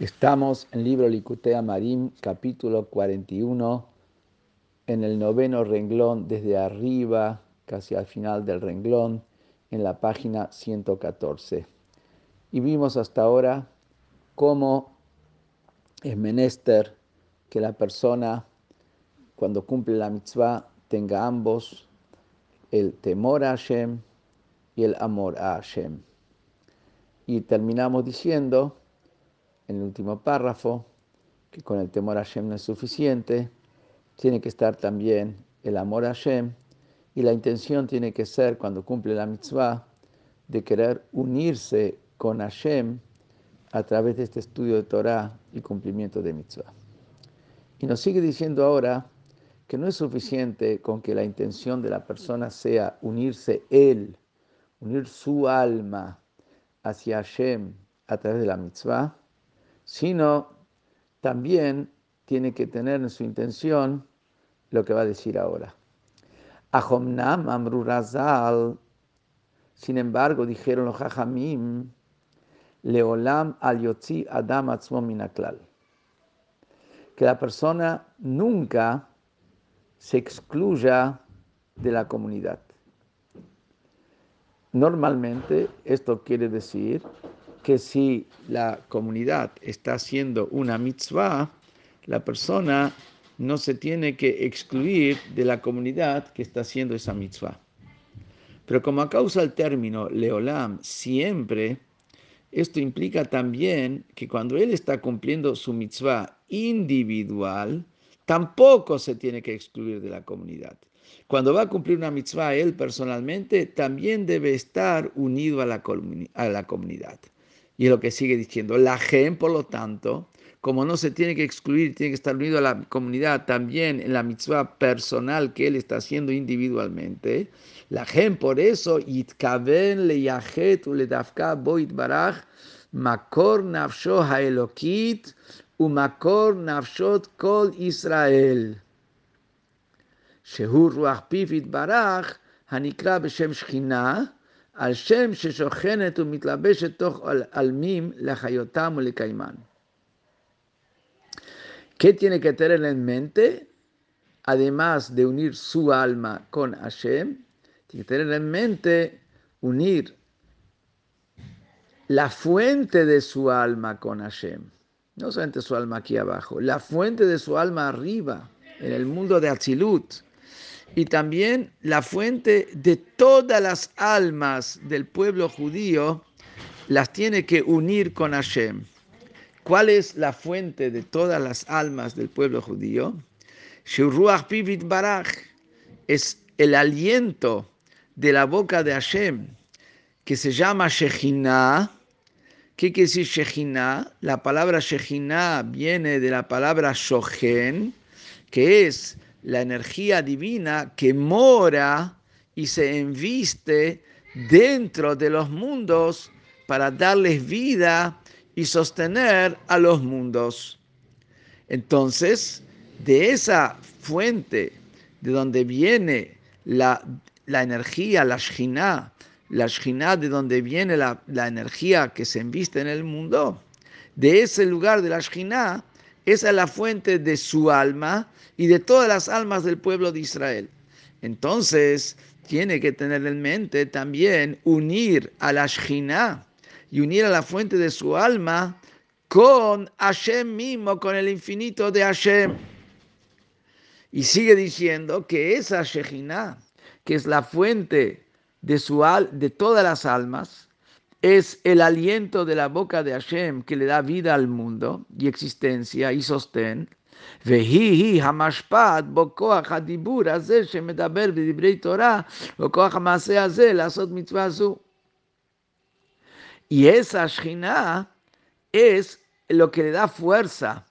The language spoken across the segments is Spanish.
Estamos en libro Licutea Marim, capítulo 41, en el noveno renglón, desde arriba, casi al final del renglón, en la página 114. Y vimos hasta ahora cómo es menester que la persona, cuando cumple la mitzvah, tenga ambos, el temor a Hashem y el amor a Hashem. Y terminamos diciendo en el último párrafo, que con el temor a Hashem no es suficiente, tiene que estar también el amor a Hashem y la intención tiene que ser, cuando cumple la mitzvah, de querer unirse con Hashem a través de este estudio de Torah y cumplimiento de mitzvah. Y nos sigue diciendo ahora que no es suficiente con que la intención de la persona sea unirse él, unir su alma hacia Hashem a través de la mitzvah, sino también tiene que tener en su intención lo que va a decir ahora. Ahomnam amrurazal, sin embargo, dijeron los hajamim, leolam al yotzi adam atzmo minaklal, que la persona nunca se excluya de la comunidad. Normalmente esto quiere decir que si la comunidad está haciendo una mitzvah, la persona no se tiene que excluir de la comunidad que está haciendo esa mitzvah. Pero como a causa el término leolam siempre, esto implica también que cuando él está cumpliendo su mitzvah individual, tampoco se tiene que excluir de la comunidad. Cuando va a cumplir una mitzvah él personalmente, también debe estar unido a la, a la comunidad. Y lo que sigue diciendo. La gen, por lo tanto, como no se tiene que excluir, tiene que estar unido a la comunidad también en la mitzvah personal que él está haciendo individualmente. La gen, por eso, itkaven le yahet le dafka boit barach, makor nafsho haelokit, u makor nafshot kol Israel. Shehur ruach pivit barach, hanikra b'shem shchina, al Shem sheshochenet umitlabeshet toch almim lechayotam lekaiman. ¿Qué tiene que tener en mente? Además de unir su alma con Hashem, tiene que tener en mente unir la fuente de su alma con Hashem. No solamente su alma aquí abajo, la fuente de su alma arriba, en el mundo de Atzilut y también la fuente de todas las almas del pueblo judío, las tiene que unir con Hashem. ¿Cuál es la fuente de todas las almas del pueblo judío? Barach es el aliento de la boca de Hashem, que se llama Shejinah. ¿Qué quiere decir Shejinah? La palabra Shejinah viene de la palabra Shohen, que es la energía divina que mora y se enviste dentro de los mundos para darles vida y sostener a los mundos. Entonces, de esa fuente de donde viene la, energía, la shina, la shina de donde viene la, energía que se enviste en el mundo, de ese lugar de la shina, esa es la fuente de su alma y de todas las almas del pueblo de Israel. Entonces, tiene que tener en mente también unir a la Shina y unir a la fuente de su alma con Hashem mismo, con el infinito de Hashem. Y sigue diciendo que esa Shejina, que es la fuente de, su de todas las almas, es el aliento de la boca de Hashem que le da vida al mundo y existencia y sostén. Y esa Shina es lo que le da fuerza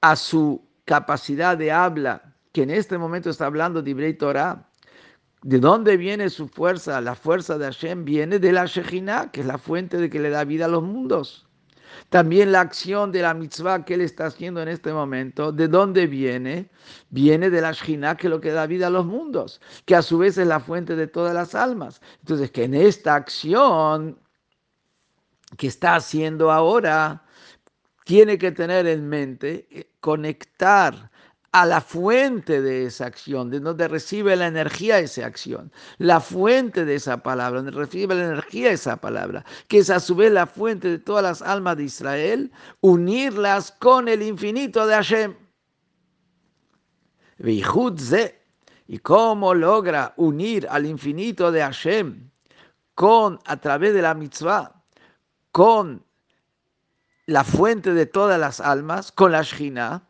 a su capacidad de habla, que en este momento está hablando de Ibrei Torah, ¿De dónde viene su fuerza? La fuerza de Hashem viene de la Shejina, que es la fuente de que le da vida a los mundos. También la acción de la mitzvah que él está haciendo en este momento, ¿de dónde viene? Viene de la Shejina, que es lo que da vida a los mundos, que a su vez es la fuente de todas las almas. Entonces, que en esta acción que está haciendo ahora, tiene que tener en mente eh, conectar a la fuente de esa acción, de donde recibe la energía esa acción, la fuente de esa palabra, donde recibe la energía esa palabra, que es a su vez la fuente de todas las almas de Israel, unirlas con el infinito de Hashem. ¿Y cómo logra unir al infinito de Hashem con, a través de la mitzvah, con la fuente de todas las almas, con la Shina?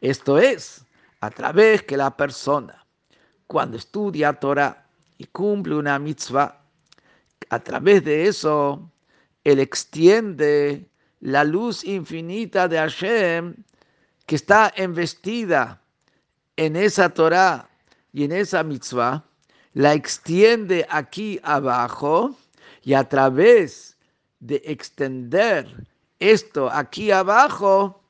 Esto es, a través que la persona, cuando estudia Torah y cumple una mitzvah, a través de eso, él extiende la luz infinita de Hashem que está investida en esa Torah y en esa mitzvah, la extiende aquí abajo y a través de extender esto aquí abajo,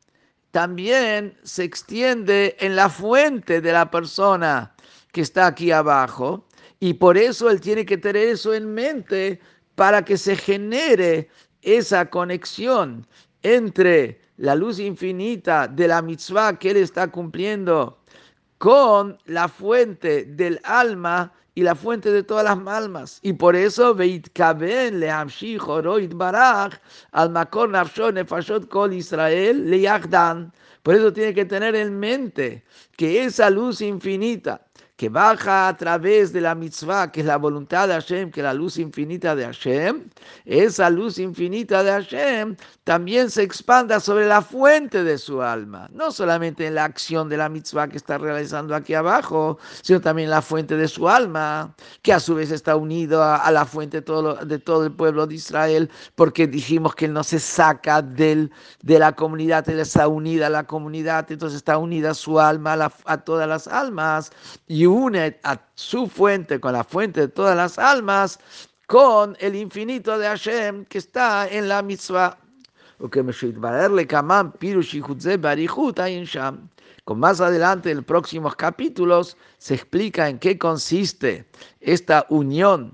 también se extiende en la fuente de la persona que está aquí abajo. Y por eso él tiene que tener eso en mente para que se genere esa conexión entre la luz infinita de la mitzvah que él está cumpliendo con la fuente del alma y la fuente de todas las almas. Y por eso, Veitkaben le baraj al makor nafshon nefashot kol Israel le Por eso tiene que tener en mente que esa luz infinita que baja a través de la mitzvah, que es la voluntad de Hashem, que es la luz infinita de Hashem, esa luz infinita de Hashem también se expanda sobre la fuente de su alma, no solamente en la acción de la mitzvah que está realizando aquí abajo, sino también en la fuente de su alma, que a su vez está unido a, la fuente de todo, el pueblo de Israel, porque dijimos que él no se saca del, de la comunidad, él está unida a la comunidad, entonces está unida su alma a, a todas las almas. Y une a su fuente con la fuente de todas las almas, con el infinito de Hashem que está en la mitzvah. Con más adelante, en los próximos capítulos, se explica en qué consiste esta unión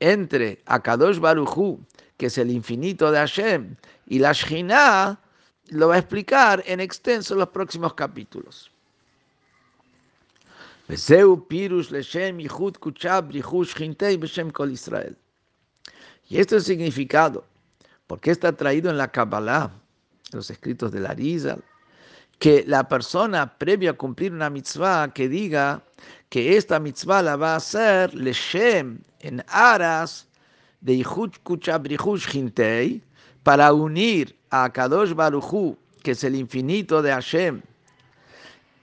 entre Akadosh Baruchu, que es el infinito de Hashem, y la Shekhinah, lo va a explicar en extenso en los próximos capítulos. Y este es significado, porque está traído en la Kabbalah, los escritos de la Rizal, que la persona previa a cumplir una mitzvah que diga que esta mitzvah la va a hacer Leshem en aras de Yichud Kuchab Hintei para unir a Kadosh Baruchu, que es el infinito de Hashem,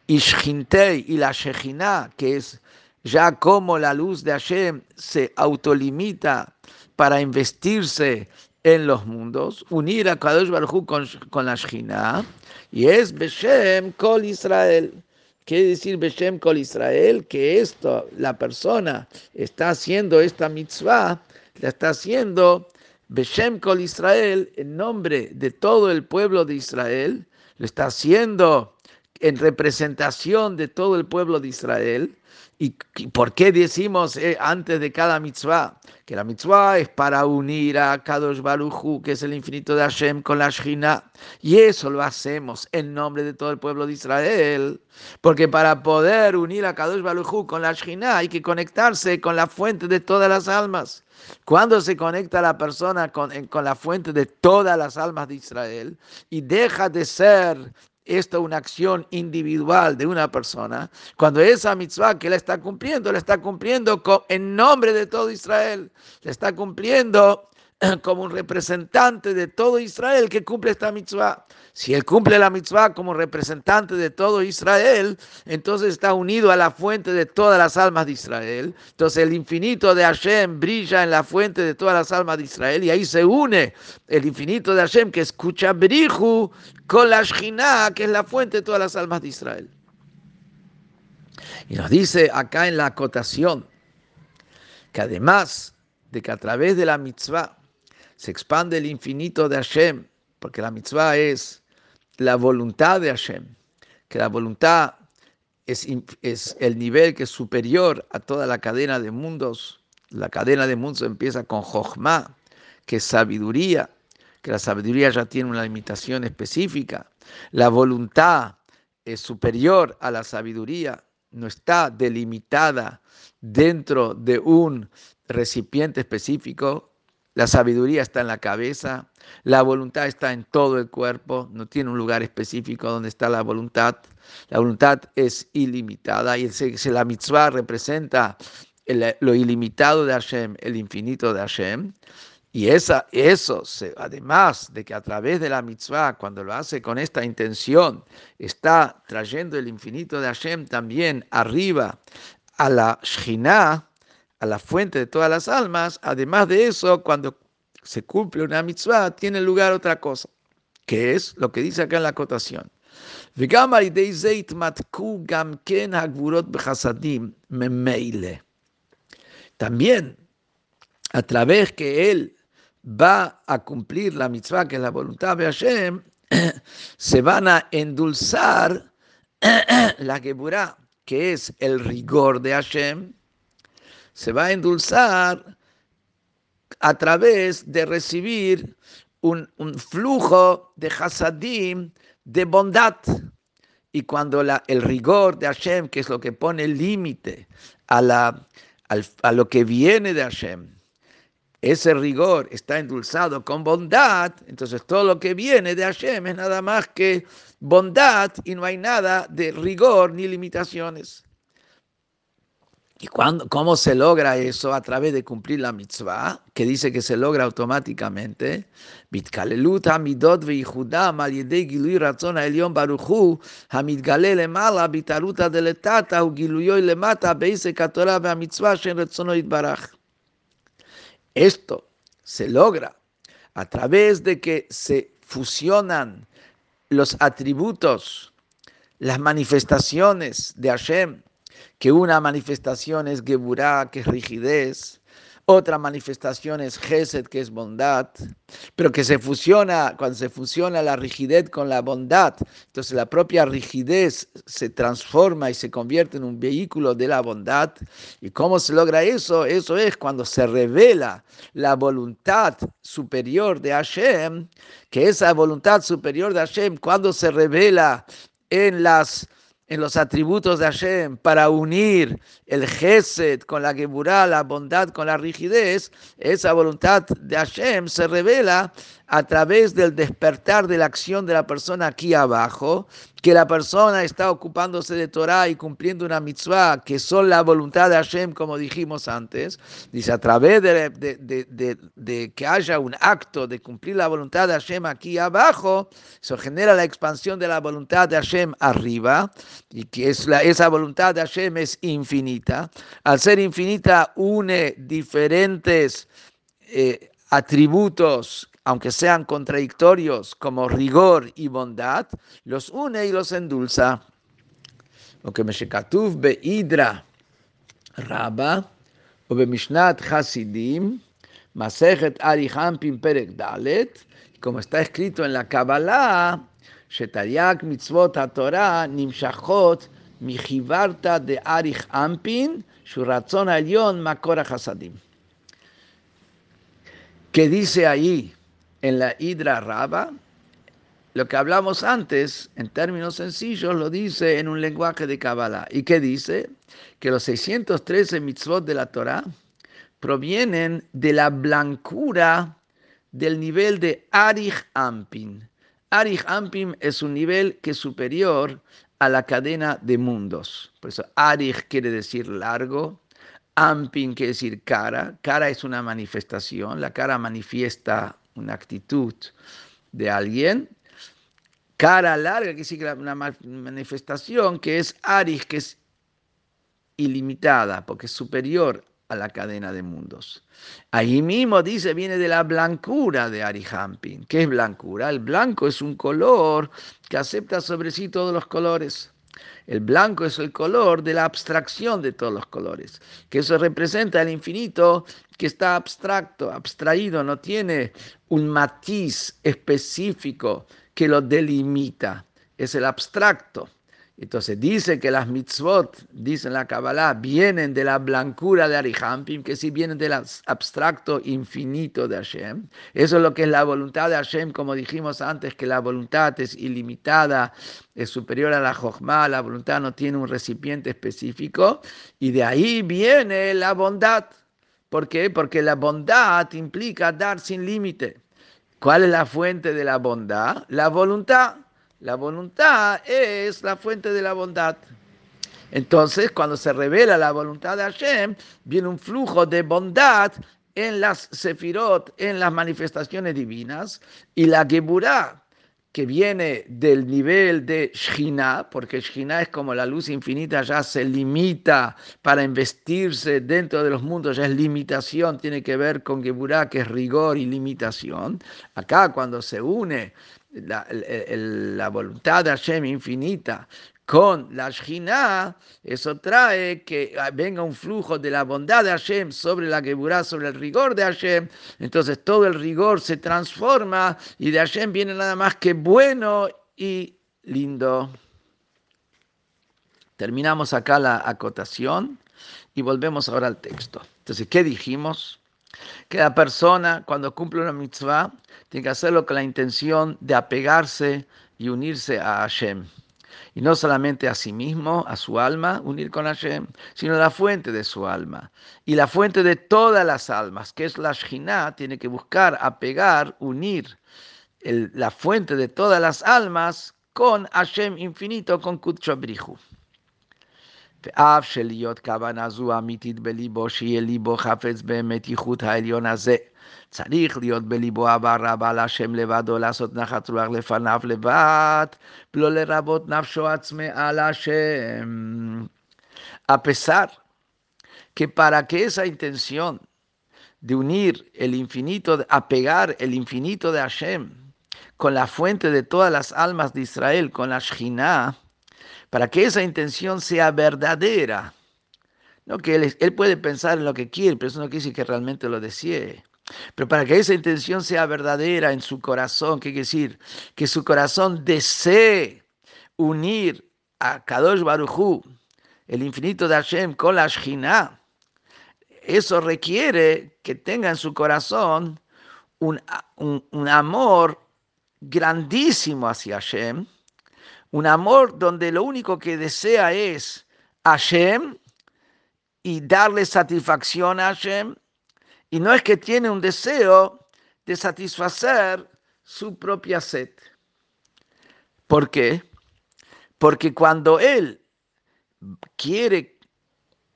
Ishintei y la Shejina, que es ya como la luz de Hashem se autolimita para investirse en los mundos, unir a Kadosh Baruj con, con la Shejina, y es Beshem Kol Israel. Quiere decir Beshem Kol Israel que esto, la persona está haciendo esta mitzvah, la está haciendo Beshem Kol Israel en nombre de todo el pueblo de Israel, lo está haciendo en representación de todo el pueblo de Israel. ¿Y por qué decimos eh, antes de cada mitzvah? Que la mitzvah es para unir a Kadosh Baruchu, que es el infinito de Hashem, con la Shina. Y eso lo hacemos en nombre de todo el pueblo de Israel. Porque para poder unir a Kadosh Baruchu con la Shina hay que conectarse con la fuente de todas las almas. Cuando se conecta la persona con, con la fuente de todas las almas de Israel y deja de ser esto es una acción individual de una persona, cuando esa mitzvah que la está cumpliendo, la está cumpliendo en nombre de todo Israel, la está cumpliendo como un representante de todo Israel que cumple esta mitzvah. Si él cumple la mitzvah como representante de todo Israel, entonces está unido a la fuente de todas las almas de Israel. Entonces el infinito de Hashem brilla en la fuente de todas las almas de Israel y ahí se une el infinito de Hashem que escucha Brihu con la Shina, que es la fuente de todas las almas de Israel. Y nos dice acá en la acotación que además de que a través de la mitzvah se expande el infinito de Hashem, porque la mitzvah es la voluntad de Hashem, que la voluntad es, el nivel que es superior a toda la cadena de mundos. La cadena de mundos empieza con Jochma, que es sabiduría, que la sabiduría ya tiene una limitación específica. La voluntad es superior a la sabiduría, no está delimitada dentro de un recipiente específico. La sabiduría está en la cabeza, la voluntad está en todo el cuerpo, no tiene un lugar específico donde está la voluntad. La voluntad es ilimitada y la mitzvah representa lo ilimitado de Hashem, el infinito de Hashem. Y esa, eso, además de que a través de la mitzvah, cuando lo hace con esta intención, está trayendo el infinito de Hashem también arriba a la Shina, a la fuente de todas las almas. Además de eso, cuando se cumple una mitzvah, tiene lugar otra cosa, que es lo que dice acá en la acotación. También, a través que él va a cumplir la mitzvah, que es la voluntad de Hashem, se van a endulzar la Geburah, que es el rigor de Hashem, se va a endulzar a través de recibir un, flujo de hasadim, de bondad. Y cuando el rigor de Hashem, que es lo que pone límite a, a lo que viene de Hashem, ese rigor está endulzado con bondad, entonces todo lo que viene de Hashem es nada más que bondad y no hay nada de rigor ni limitaciones. ¿Y cuando, cómo se logra eso? A través de cumplir la mitzvah, que dice que se logra automáticamente. Esto se logra a través de que se fusionan los atributos, las manifestaciones de Hashem, que una manifestación es Geburah, que es rigidez, otra manifestación es Gesed, que es bondad, pero que se fusiona, cuando se fusiona la rigidez con la bondad, entonces la propia rigidez se transforma y se convierte en un vehículo de la bondad. ¿Y cómo se logra eso? Eso es cuando se revela la voluntad superior de Hashem, que esa voluntad superior de Hashem, cuando se revela en las en los atributos de Hashem para unir el Gesed con la Geburah, la bondad con la rigidez, esa voluntad de Hashem se revela a través del despertar de la acción de la persona aquí abajo, que la persona está ocupándose de Torah y cumpliendo una mitzvah, que son la voluntad de Hashem, como dijimos antes, dice, a través de, que haya un acto de cumplir la voluntad de Hashem aquí abajo, eso genera la expansión de la voluntad de Hashem arriba, y que es la, esa voluntad de Hashem es infinita. Al ser infinita, une diferentes eh, atributos aunque sean contradictorios como rigor y bondad, los une y los endulza. Lo que Meshekatuv Idra Rabba o Mishnat Hasidim, Masejet Arihampim Perek Dalet, como está escrito en la Kabbalah, Shetariak Mitzvot HaTorah Nimshachot Mijivarta de Arich Ampin, Shuratzon Alion Makora Hasadim. ¿Qué dice ahí? En la Hidra Raba, lo que hablamos antes, en términos sencillos, lo dice en un lenguaje de Kabbalah. ¿Y qué dice? Que los 613 mitzvot de la Torah provienen de la blancura del nivel de Arich Ampin. Arich Ampin es un nivel que es superior a la cadena de mundos. Por eso Arich quiere decir largo, Ampin quiere decir cara. Cara es una manifestación, la cara manifiesta una actitud de alguien. Cara larga, que es una manifestación que es Aris, que es ilimitada, porque es superior a la cadena de mundos. Ahí mismo dice, viene de la blancura de Arihampin. ¿Qué es blancura? El blanco es un color que acepta sobre sí todos los colores. El blanco es el color de la abstracción de todos los colores, que eso representa el infinito que está abstracto, abstraído, no tiene un matiz específico que lo delimita. Es el abstracto. Entonces dice que las mitzvot, dice la Kabbalah, vienen de la blancura de Arihampim, que si vienen del abstracto infinito de Hashem. Eso es lo que es la voluntad de Hashem, como dijimos antes, que la voluntad es ilimitada, es superior a la Jochma, la voluntad no tiene un recipiente específico, y de ahí viene la bondad. ¿Por qué? Porque la bondad implica dar sin límite. ¿Cuál es la fuente de la bondad? La voluntad. La voluntad es la fuente de la bondad. Entonces, cuando se revela la voluntad de Hashem, viene un flujo de bondad en las sefirot, en las manifestaciones divinas, y la Geburah, que viene del nivel de Shina, porque Shina es como la luz infinita, ya se limita para investirse dentro de los mundos, ya es limitación, tiene que ver con Geburah, que es rigor y limitación. Acá, cuando se une la, voluntad de Hashem infinita con la Shina, eso trae que venga un flujo de la bondad de Hashem sobre la Geburah, sobre el rigor de Hashem. Entonces todo el rigor se transforma y de Hashem viene nada más que bueno y lindo. Terminamos acá la acotación y volvemos ahora al texto. Entonces, ¿qué dijimos? Que la persona cuando cumple una mitzvah tiene que hacerlo con la intención de apegarse y unirse a Hashem Y no solamente a sí mismo, a su alma, unir con Hashem, sino a la fuente de su alma. Y la fuente de todas las almas, que es la Shina, tiene que buscar apegar, unir la fuente de todas las almas con Hashem infinito, con Kutchabrihu. ואף שלהיות כוונה זו אמיתית בליבו, שיהיה ליבו חפץ באמת ייחוד העליון הזה. צריך להיות בליבו אהבה רבה להשם לבדו, לעשות נחת רוח לפניו לבד, ולא לרבות נפשו עצמי על השם. A pesar que para que esa intención de unir el infinito, de apegar el infinito de Hashem con la fuente de todas las almas de Israel, con la Shekhinah, para que esa intención sea verdadera. No que él, él, puede pensar en lo que quiere, pero eso no quiere decir que realmente lo desee. Pero para que esa intención sea verdadera en su corazón, ¿qué quiere decir? Que su corazón desee unir a Kadosh Baruchu, el infinito de Hashem, con la Shina. Eso requiere que tenga en su corazón un, un, un amor grandísimo hacia Hashem un amor donde lo único que desea es Hashem y darle satisfacción a Hashem. Y no es que tiene un deseo de satisfacer su propia sed. ¿Por qué? Porque cuando él quiere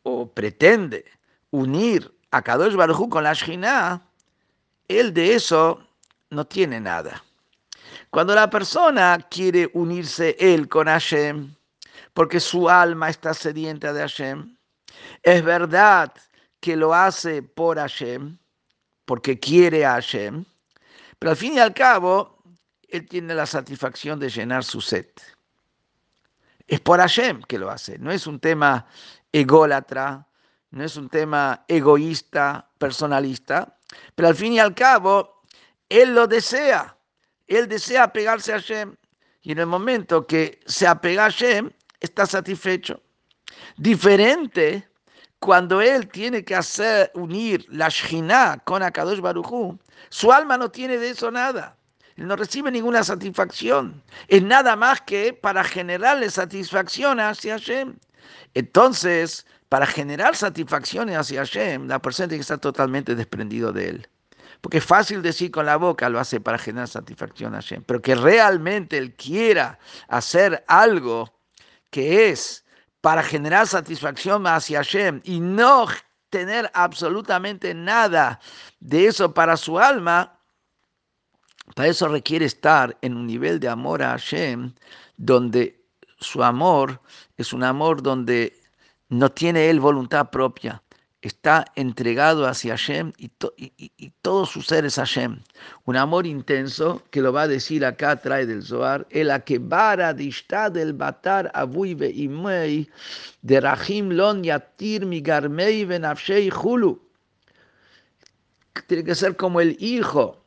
o pretende unir a Kadosh Baruj con la Shina, él de eso no tiene nada. Cuando la persona quiere unirse él con Hashem, porque su alma está sedienta de Hashem, es verdad que lo hace por Hashem, porque quiere a Hashem, pero al fin y al cabo, él tiene la satisfacción de llenar su sed. Es por Hashem que lo hace, no es un tema ególatra, no es un tema egoísta, personalista, pero al fin y al cabo, él lo desea. Él desea apegarse a Hashem y en el momento que se apega a Hashem, está satisfecho. Diferente cuando él tiene que hacer unir la Shina con Akadosh Baruchu, su alma no tiene de eso nada. Él no recibe ninguna satisfacción. Es nada más que para generarle satisfacción hacia Hashem. Entonces, para generar satisfacción hacia Hashem, la persona tiene que estar totalmente desprendido de él. Porque es fácil decir con la boca, lo hace para generar satisfacción a Hashem, pero que realmente él quiera hacer algo que es para generar satisfacción hacia Hashem y no tener absolutamente nada de eso para su alma, para eso requiere estar en un nivel de amor a Hashem donde su amor es un amor donde no tiene él voluntad propia, está entregado hacia Hashem y, todo su ser Hashem. Un amor intenso que lo va a decir acá, trae del Zohar, el akebara dishta del batar abuive imei de rahim lon yatir mi garmei venafshei hulu. Tiene que ser como el hijo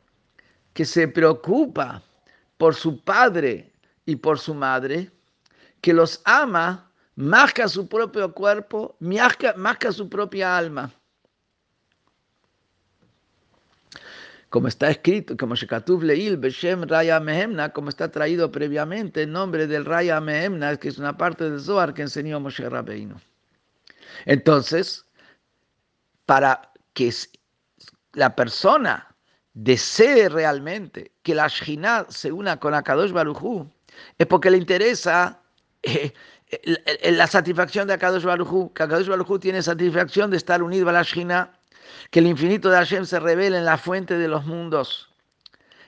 que se preocupa por su padre y por su madre que los ama más que a su propio cuerpo, más que, a su propia alma. Como está escrito, como Shekatuv Leil, Beshem Raya Mehemna, como está traído previamente el nombre del Raya Mehemna, que es una parte del Zohar que enseñó Moshe Rabbeinu. Entonces, para que la persona desee realmente que la Shina se una con Akadosh Baruchu, es porque le interesa eh, la satisfacción de Akadosh Baruchu, que Akadosh Baruchu tiene satisfacción de estar unido a la Shina, que el infinito de Hashem se revele en la fuente de los mundos.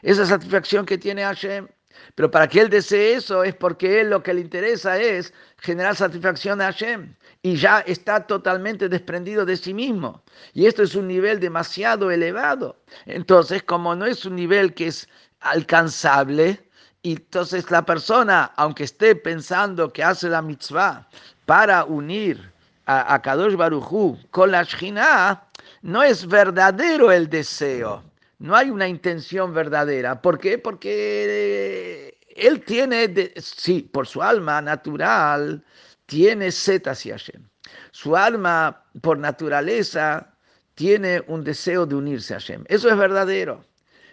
Esa satisfacción que tiene Hashem. Pero para que él desee eso es porque él lo que le interesa es generar satisfacción a Hashem y ya está totalmente desprendido de sí mismo. Y esto es un nivel demasiado elevado. Entonces, como no es un nivel que es alcanzable, entonces la persona, aunque esté pensando que hace la mitzvah para unir a, Kadosh Baruchu con la Shina, no es verdadero el deseo. No hay una intención verdadera. ¿Por qué? Porque él tiene, sí, por su alma natural, tiene sed hacia Hashem. Su alma, por naturaleza, tiene un deseo de unirse a Hashem. Eso es verdadero.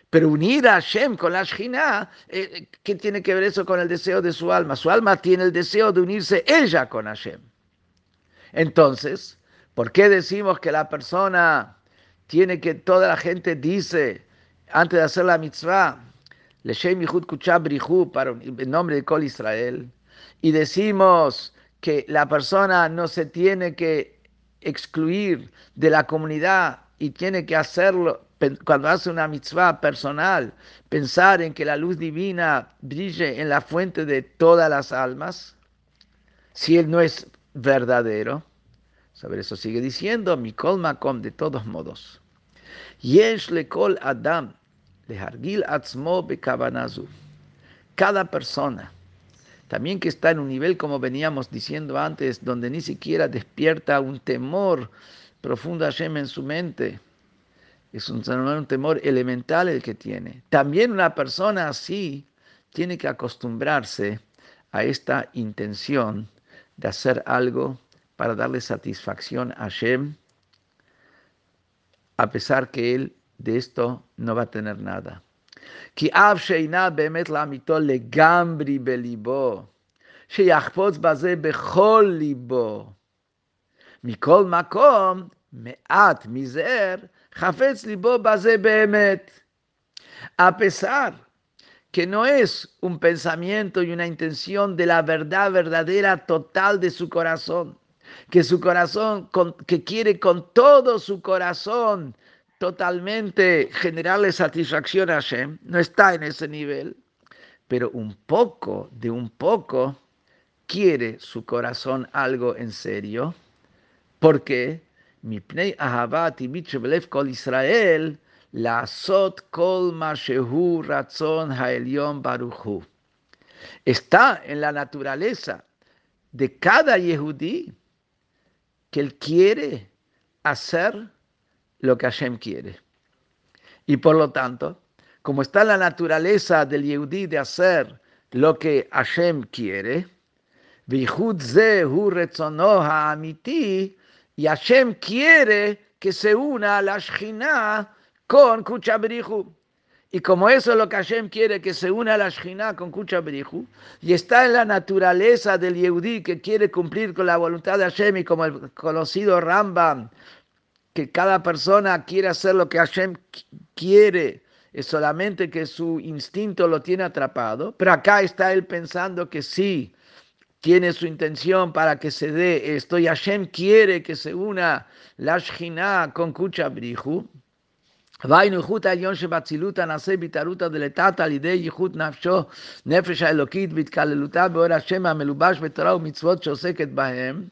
Pero unir a Hashem con la Shina, eh, ¿qué tiene que ver eso con el deseo de su alma? Su alma tiene el deseo de unirse ella con Hashem. Entonces, ¿por qué decimos que la persona tiene que, toda la gente dice, antes de hacer la mitzvah, Leshem Yihud Kuchab para el nombre de Kol Israel, y decimos, que la persona no se tiene que excluir de la comunidad y tiene que hacerlo cuando hace una mitzvah personal, pensar en que la luz divina brille en la fuente de todas las almas, si él no es verdadero. Saber eso sigue diciendo, Mikol Makom, de todos modos. Yesh lekol Adam, lehargil atzmo bekavanazu. Cada persona también que está en un nivel, como veníamos diciendo antes, donde ni siquiera despierta un temor profundo a en su mente. Es un, un temor elemental el que tiene. También una persona así tiene que acostumbrarse a esta intención de hacer algo para darle satisfacción a Hashem, a pesar que él de esto no va a tener nada. כי אף שאינה באמת לאמיתו לגמרי בליבו, שיחפוץ בזה בכל ליבו. מכל מקום, מעט מזער, Jafetz Libo Behemet. A pesar que no es un pensamiento y una intención de la verdad verdadera total de su corazón, que su corazón, que quiere con todo su corazón totalmente generarle satisfacción a Hashem, no está en ese nivel, pero un poco, de un poco, quiere su corazón algo en serio. ¿Por qué? Porque kol Israel, la sot kol ratzon baruchu. Está en la naturaleza de cada yehudí que él quiere hacer lo que Hashem quiere. Y por lo tanto, como está la naturaleza del Yehudí de hacer lo que Hashem quiere, y Hashem quiere que se una a la Shina con Kuchabrihu. Y como eso es lo que Hashem quiere, que se una a la Shina con Kuchabrihu, y está en la naturaleza del Yehudí que quiere cumplir con la voluntad de Hashem, y como el conocido Rambam que cada persona quiere hacer lo que Hashem quiere, es solamente que su instinto lo tiene atrapado, pero acá está él pensando que sí, tiene su intención para que se dé esto, y Hashem quiere que se una la Shina con Kucha Brihu, והיינו איכות העליון שבאצילות הנעשה בהתערות הדלתתא על ידי ייחוד נפשו, נפש האלוקית והתקללותה באור השם המלובש בתורה ומצוות שעוסקת בהם,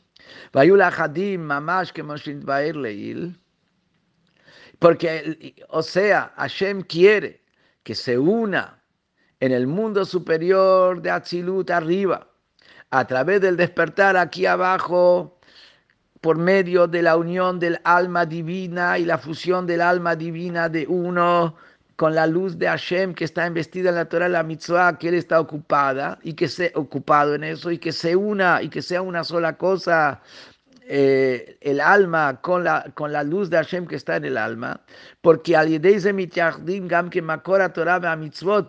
porque, o sea, Hashem quiere que se una en el mundo superior de Atzilut arriba, a través del despertar aquí abajo, por medio de la unión del alma divina y la fusión del alma divina de uno con la luz de Hashem que está investida en la Torah, la mitzvah, que él está ocupada y que se ocupado en eso y que se una y que sea una sola cosa eh, el alma con la, con la luz de Hashem que está en el alma, porque al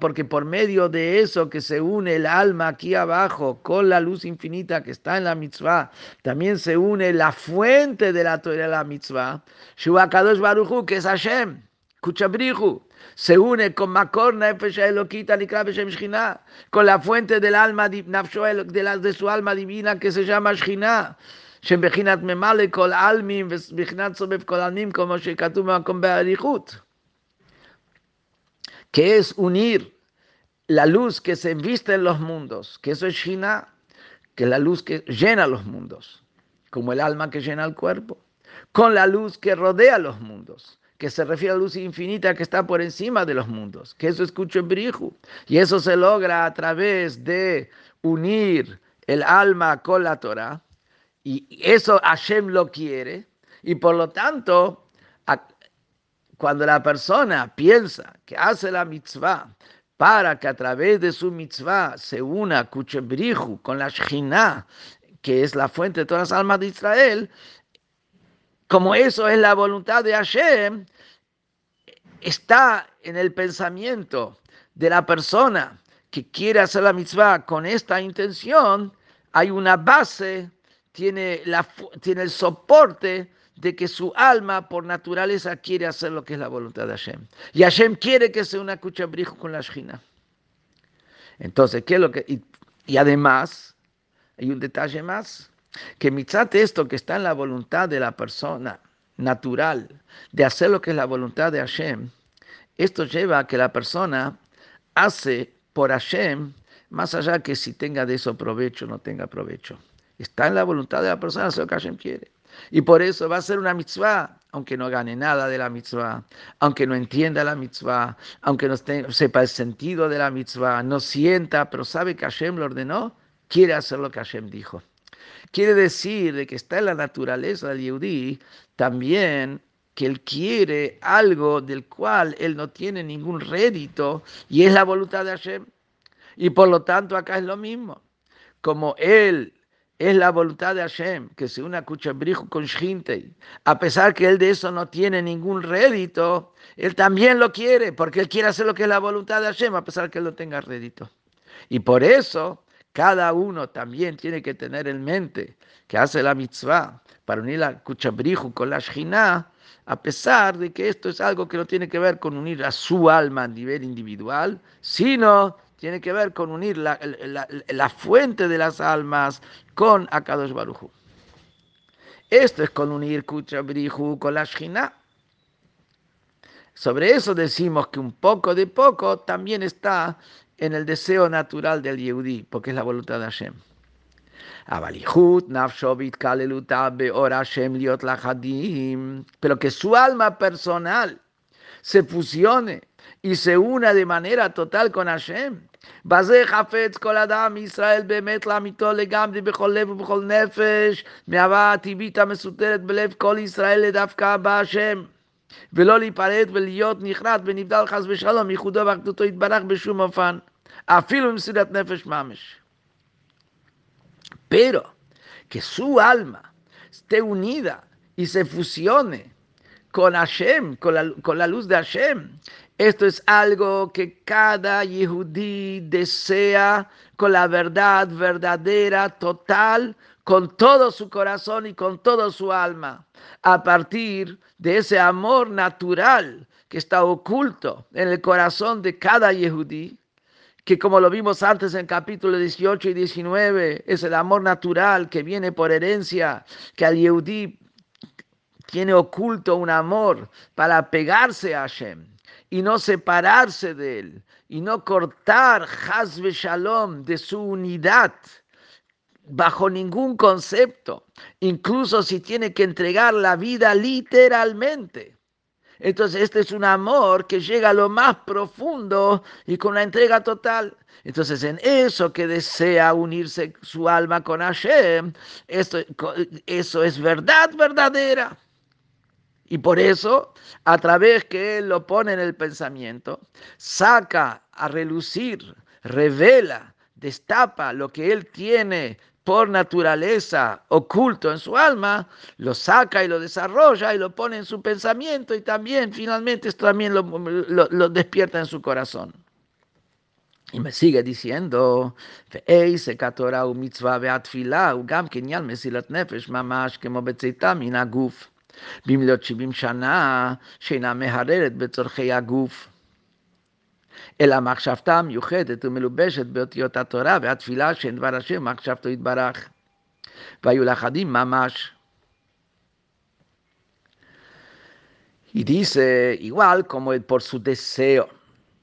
porque por medio de eso que se une el alma aquí abajo con la luz infinita que está en la mitzvah, también se une la fuente de la Torah la mitzvah, Shuakadosh Baruchu, que es Hashem, Kuchabrihu, se une con Makor Nefesh Elokita con la fuente del alma de, de su alma divina que se llama Shekhinah שבחינת ממלא כל עלמין ובחינת סובב כל עלמין, como שכתוב במקום באריכות. Que es unir la luz que se viste en los mundos, que eso es Shina, que es la luz que llena los mundos, como el alma que llena el cuerpo, con la luz que rodea los mundos, que se refiere a la luz infinita que está por encima de los mundos, que eso escucho en Briju. Y eso se logra a través de unir el alma con la Torah y eso Hashem lo quiere. Y por lo tanto, cuando la persona piensa que hace la mitzvah para que a través de su mitzvah se una Kuchebrihu con la Shekhinah, que es la fuente de todas las almas de Israel, como eso es la voluntad de Hashem, está en el pensamiento de la persona que quiere hacer la mitzvah con esta intención, hay una base tiene, la, tiene el soporte de que su alma por naturaleza quiere hacer lo que es la voluntad de Hashem. Y Hashem quiere que sea una cuchabrijo con la Shina. Entonces, ¿qué es lo que...? Y, además, hay un detalle más, que mitzat esto que está en la voluntad de la persona natural, de hacer lo que es la voluntad de Hashem, esto lleva a que la persona hace por Hashem, más allá que si tenga de eso provecho o no tenga provecho. Está en la voluntad de la persona hacer lo que Hashem quiere. Y por eso va a ser una mitzvah, aunque no gane nada de la mitzvah, aunque no entienda la mitzvah, aunque no sepa el sentido de la mitzvah, no sienta, pero sabe que Hashem lo ordenó, quiere hacer lo que Hashem dijo. Quiere decir de que está en la naturaleza del Yehudi también que él quiere algo del cual él no tiene ningún rédito y es la voluntad de Hashem. Y por lo tanto acá es lo mismo. Como él es la voluntad de Hashem, que se una Kuchabrihu con Shintei. A pesar que él de eso no tiene ningún rédito, él también lo quiere, porque él quiere hacer lo que es la voluntad de Hashem, a pesar que él no tenga rédito. Y por eso, cada uno también tiene que tener en mente que hace la mitzvah para unir la Kuchabrihu con la Shina, a pesar de que esto es algo que no tiene que ver con unir a su alma a nivel individual, sino tiene que ver con unir la, fuente de las almas con Akadosh Baruchu. Esto es con unir Kuchabrihu con la Shina. Sobre eso decimos que un poco de poco también está en el deseo natural del Yehudi, porque es la voluntad de Hashem. Pero que su alma personal se fusione y se una de manera total con Hashem. בזה חפץ כל אדם מישראל באמת לאמיתו לגמרי בכל לב ובכל נפש, מהווה הטבעית המסותרת בלב כל ישראל לדווקא בהשם. ולא להיפרד ולהיות נחרד ונבדל חס ושלום, ייחודו ואחדותו יתברך בשום אופן, אפילו במסירת נפש ממש. Pero que su alma esté unida y se fusione con Hashem, con la, con la luz de Hashem, Esto es algo que cada yehudí desea con la verdad verdadera, total, con todo su corazón y con toda su alma, a partir de ese amor natural que está oculto en el corazón de cada yehudí, que como lo vimos antes en capítulo 18 y 19, es el amor natural que viene por herencia, que al yehudí tiene oculto un amor para pegarse a Hashem y no separarse de él y no cortar Hazbe Shalom de su unidad bajo ningún concepto, incluso si tiene que entregar la vida literalmente. Entonces este es un amor que llega a lo más profundo y con la entrega total. Entonces en eso que desea unirse su alma con Hashem, esto, eso es verdad verdadera. Y por eso, a través que Él lo pone en el pensamiento, saca a relucir, revela, destapa lo que Él tiene por naturaleza oculto en su alma, lo saca y lo desarrolla y lo pone en su pensamiento y también finalmente esto también lo, despierta en su corazón. Y me sigue diciendo, mitzvah כתורה ומצווה והתפילה הוא גם קניין מסילת נפש ממש כמו בצאתה מן הגוף. במלאת שבעים שנה שאינה מהררת בצורכי הגוף. אלא מחשבתה מיוחדת ומלובשת באותיות התורה והתפילה שאין דבר השם מחשבתו יתברך. והיו לאחדים ממש. Y dice, igual como el por su deseo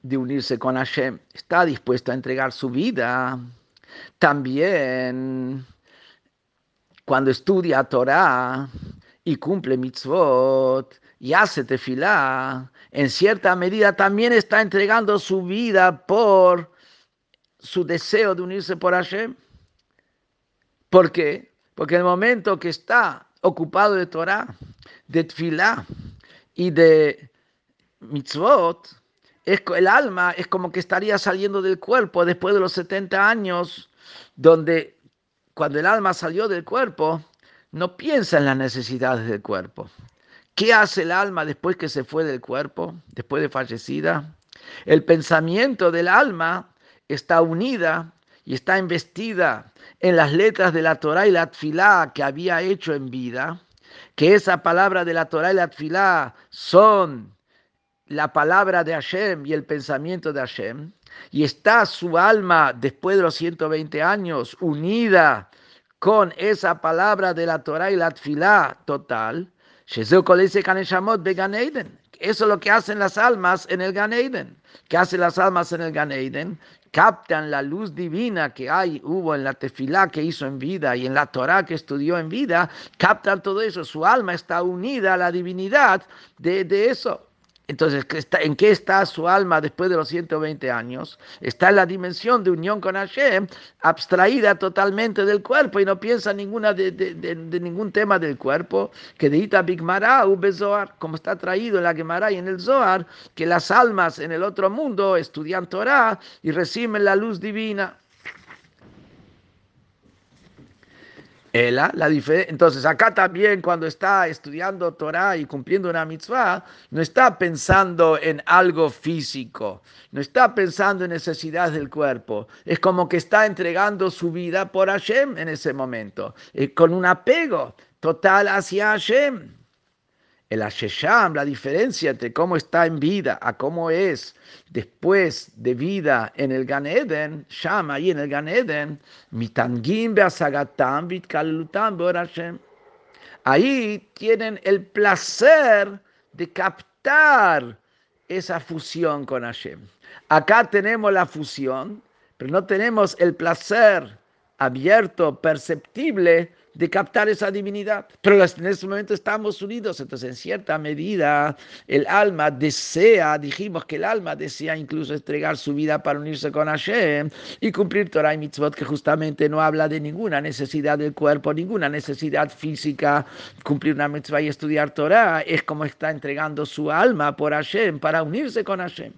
de unirse con Hashem, está dispuesto a entregar su vida. También cuando estudia Torah y cumple mitzvot y hace tefilá, en cierta medida también está entregando su vida por su deseo de unirse por Hashem. ¿Por qué? Porque el momento que está ocupado de Torah, de tefilá y de mitzvot, el alma es como que estaría saliendo del cuerpo después de los 70 años, donde cuando el alma salió del cuerpo, no piensa en las necesidades del cuerpo. ¿Qué hace el alma después que se fue del cuerpo, después de fallecida? El pensamiento del alma está unida y está investida en las letras de la Torah y la Tfilá que había hecho en vida, que esa palabra de la Torah y la Tfilá son la palabra de Hashem y el pensamiento de Hashem, y está su alma después de los 120 años unida con esa palabra de la Torah y la Tfilá total, eso es lo que hacen las almas en el Gan Eden. ¿Qué hacen las almas en el Gan Eden? Captan la luz divina que hay, hubo en la tefilá que hizo en vida y en la Torah que estudió en vida. Captan todo eso. Su alma está unida a la divinidad de eso. Entonces, ¿en qué está su alma después de los 120 años? Está en la dimensión de unión con Hashem, abstraída totalmente del cuerpo y no piensa ninguna de, ningún tema del cuerpo, que de Ita Bigmara Zohar, como está traído en la Gemara y en el Zohar, que las almas en el otro mundo estudian Torah y reciben la luz divina. La Entonces, acá también cuando está estudiando Torah y cumpliendo una mitzvah, no está pensando en algo físico, no está pensando en necesidades del cuerpo. Es como que está entregando su vida por Hashem en ese momento, eh, con un apego total hacia Hashem. El Ashesham, la diferencia entre cómo está en vida a cómo es después de vida en el Gan Eden, Sham, ahí en el Gan Eden, mitangim beasagatam vitkalutam Hashem. Ahí tienen el placer de captar esa fusión con Hashem. Acá tenemos la fusión, pero no tenemos el placer abierto, perceptible de captar esa divinidad. Pero en este momento estamos unidos, entonces en cierta medida el alma desea, dijimos que el alma desea incluso entregar su vida para unirse con Hashem y cumplir Torah y Mitzvot, que justamente no habla de ninguna necesidad del cuerpo, ninguna necesidad física. Cumplir una mitzvah y estudiar Torah es como está entregando su alma por Hashem para unirse con Hashem.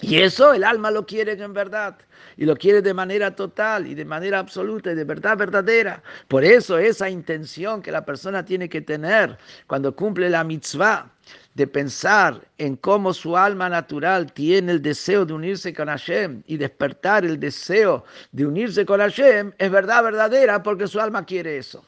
Y eso el alma lo quiere en verdad. Y lo quiere de manera total y de manera absoluta y de verdad verdadera. Por eso esa intención que la persona tiene que tener cuando cumple la mitzvah de pensar en cómo su alma natural tiene el deseo de unirse con Hashem y despertar el deseo de unirse con Hashem, es verdad verdadera porque su alma quiere eso.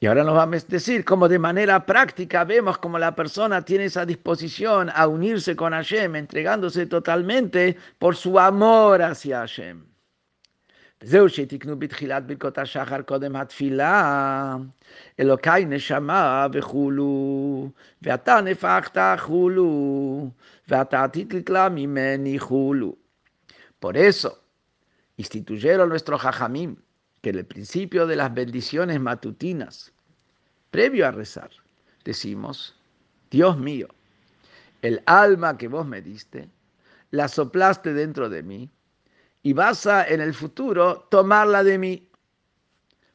Y ahora nos vamos a decir cómo de manera práctica vemos cómo la persona tiene esa disposición a unirse con Hashem, entregándose totalmente por su amor hacia Hashem. זהו שתקנו בתחילת ברכות השחר קודם התפילה, אלוקיי נשמה וכולו, ואתה נפחת חולו, ואתה תתקלה ממני חולו. Por eso, instituyeron nuestros jajamim que en el principio de las bendiciones matutinas, previo a rezar, decimos, Dios mío, el alma que vos me diste, la soplaste dentro de mí y vas a en el futuro tomarla de mí.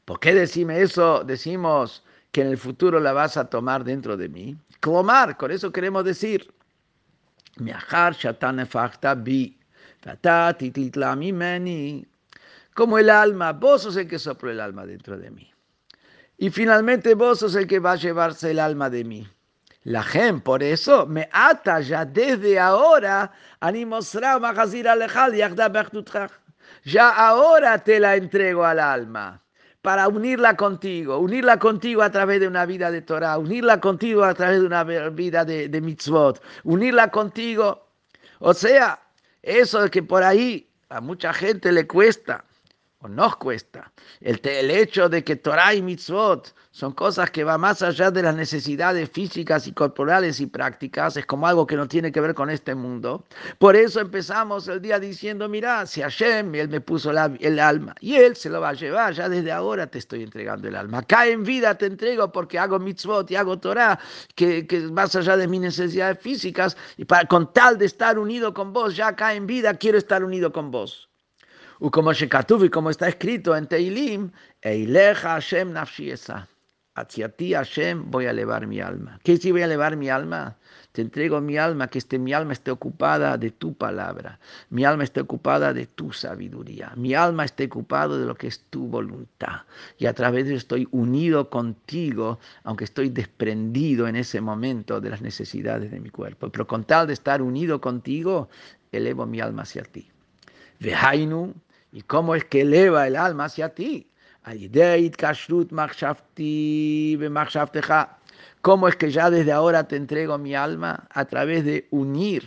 ¿Por qué decime eso? Decimos que en el futuro la vas a tomar dentro de mí. Clomar, con eso queremos decir. Como el alma, vos sos el que sopló el alma dentro de mí. Y finalmente vos sos el que va a llevarse el alma de mí. La gente, por eso, me ata ya desde ahora, ya ahora te la entrego al alma para unirla contigo, unirla contigo a través de una vida de Torah, unirla contigo a través de una vida de, de mitzvot, unirla contigo. O sea, eso es que por ahí a mucha gente le cuesta nos cuesta. El, el, hecho de que Torah y mitzvot son cosas que van más allá de las necesidades físicas y corporales y prácticas, es como algo que no tiene que ver con este mundo. Por eso empezamos el día diciendo, mira, si Hashem, Él me puso el alma y Él se lo va a llevar, ya desde ahora te estoy entregando el alma. Acá en vida te entrego porque hago mitzvot y hago Torah, que, que más allá de mis necesidades físicas, y para, con tal de estar unido con vos, ya acá en vida quiero estar unido con vos. Y como como está escrito en Teilim, Eileja Hashem nafshi Hacia ti, Hashem, voy a elevar mi alma. ¿Qué si voy a elevar mi alma? Te entrego mi alma, que esté, mi alma esté ocupada de tu palabra. Mi alma esté ocupada de tu sabiduría. Mi alma esté ocupada de lo que es tu voluntad. Y a través de eso estoy unido contigo, aunque estoy desprendido en ese momento de las necesidades de mi cuerpo. Pero con tal de estar unido contigo, elevo mi alma hacia ti. Vehainu, ¿y cómo es que eleva el alma hacia ti? ¿Cómo es que ya desde ahora te entrego mi alma? A través de unir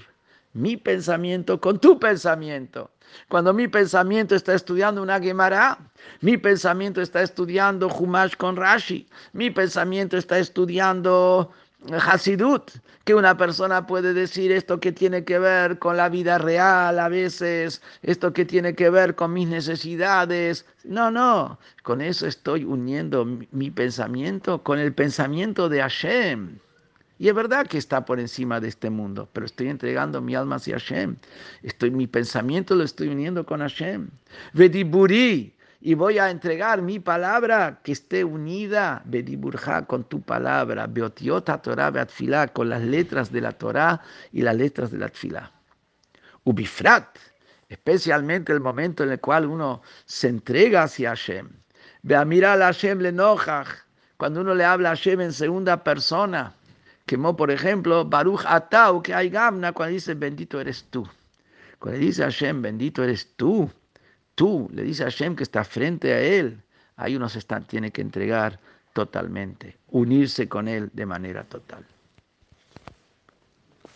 mi pensamiento con tu pensamiento. Cuando mi pensamiento está estudiando una Gemara, mi pensamiento está estudiando Humash con Rashi, mi pensamiento está estudiando Hasidut, que una persona puede decir esto que tiene que ver con la vida real a veces, esto que tiene que ver con mis necesidades. No, no, con eso estoy uniendo mi pensamiento con el pensamiento de Hashem. Y es verdad que está por encima de este mundo, pero estoy entregando mi alma hacia Hashem. Estoy, mi pensamiento lo estoy uniendo con Hashem. Vediburi, y voy a entregar mi palabra que esté unida, Bediburja, con tu palabra, Beotiota Torah Beatfilá, con las letras de la Torah y las letras de la Tfilá. Ubifrat, especialmente el momento en el cual uno se entrega hacia Hashem. Beamira a Hashem lenojach, cuando uno le habla a Hashem en segunda persona, como por ejemplo, Baruch Atau, que hay Gamna, cuando dice, bendito eres tú. Cuando dice Hashem, bendito eres tú, tú le dices a Hashem que está frente a él, ahí uno se está, tiene que entregar totalmente, unirse con él de manera total.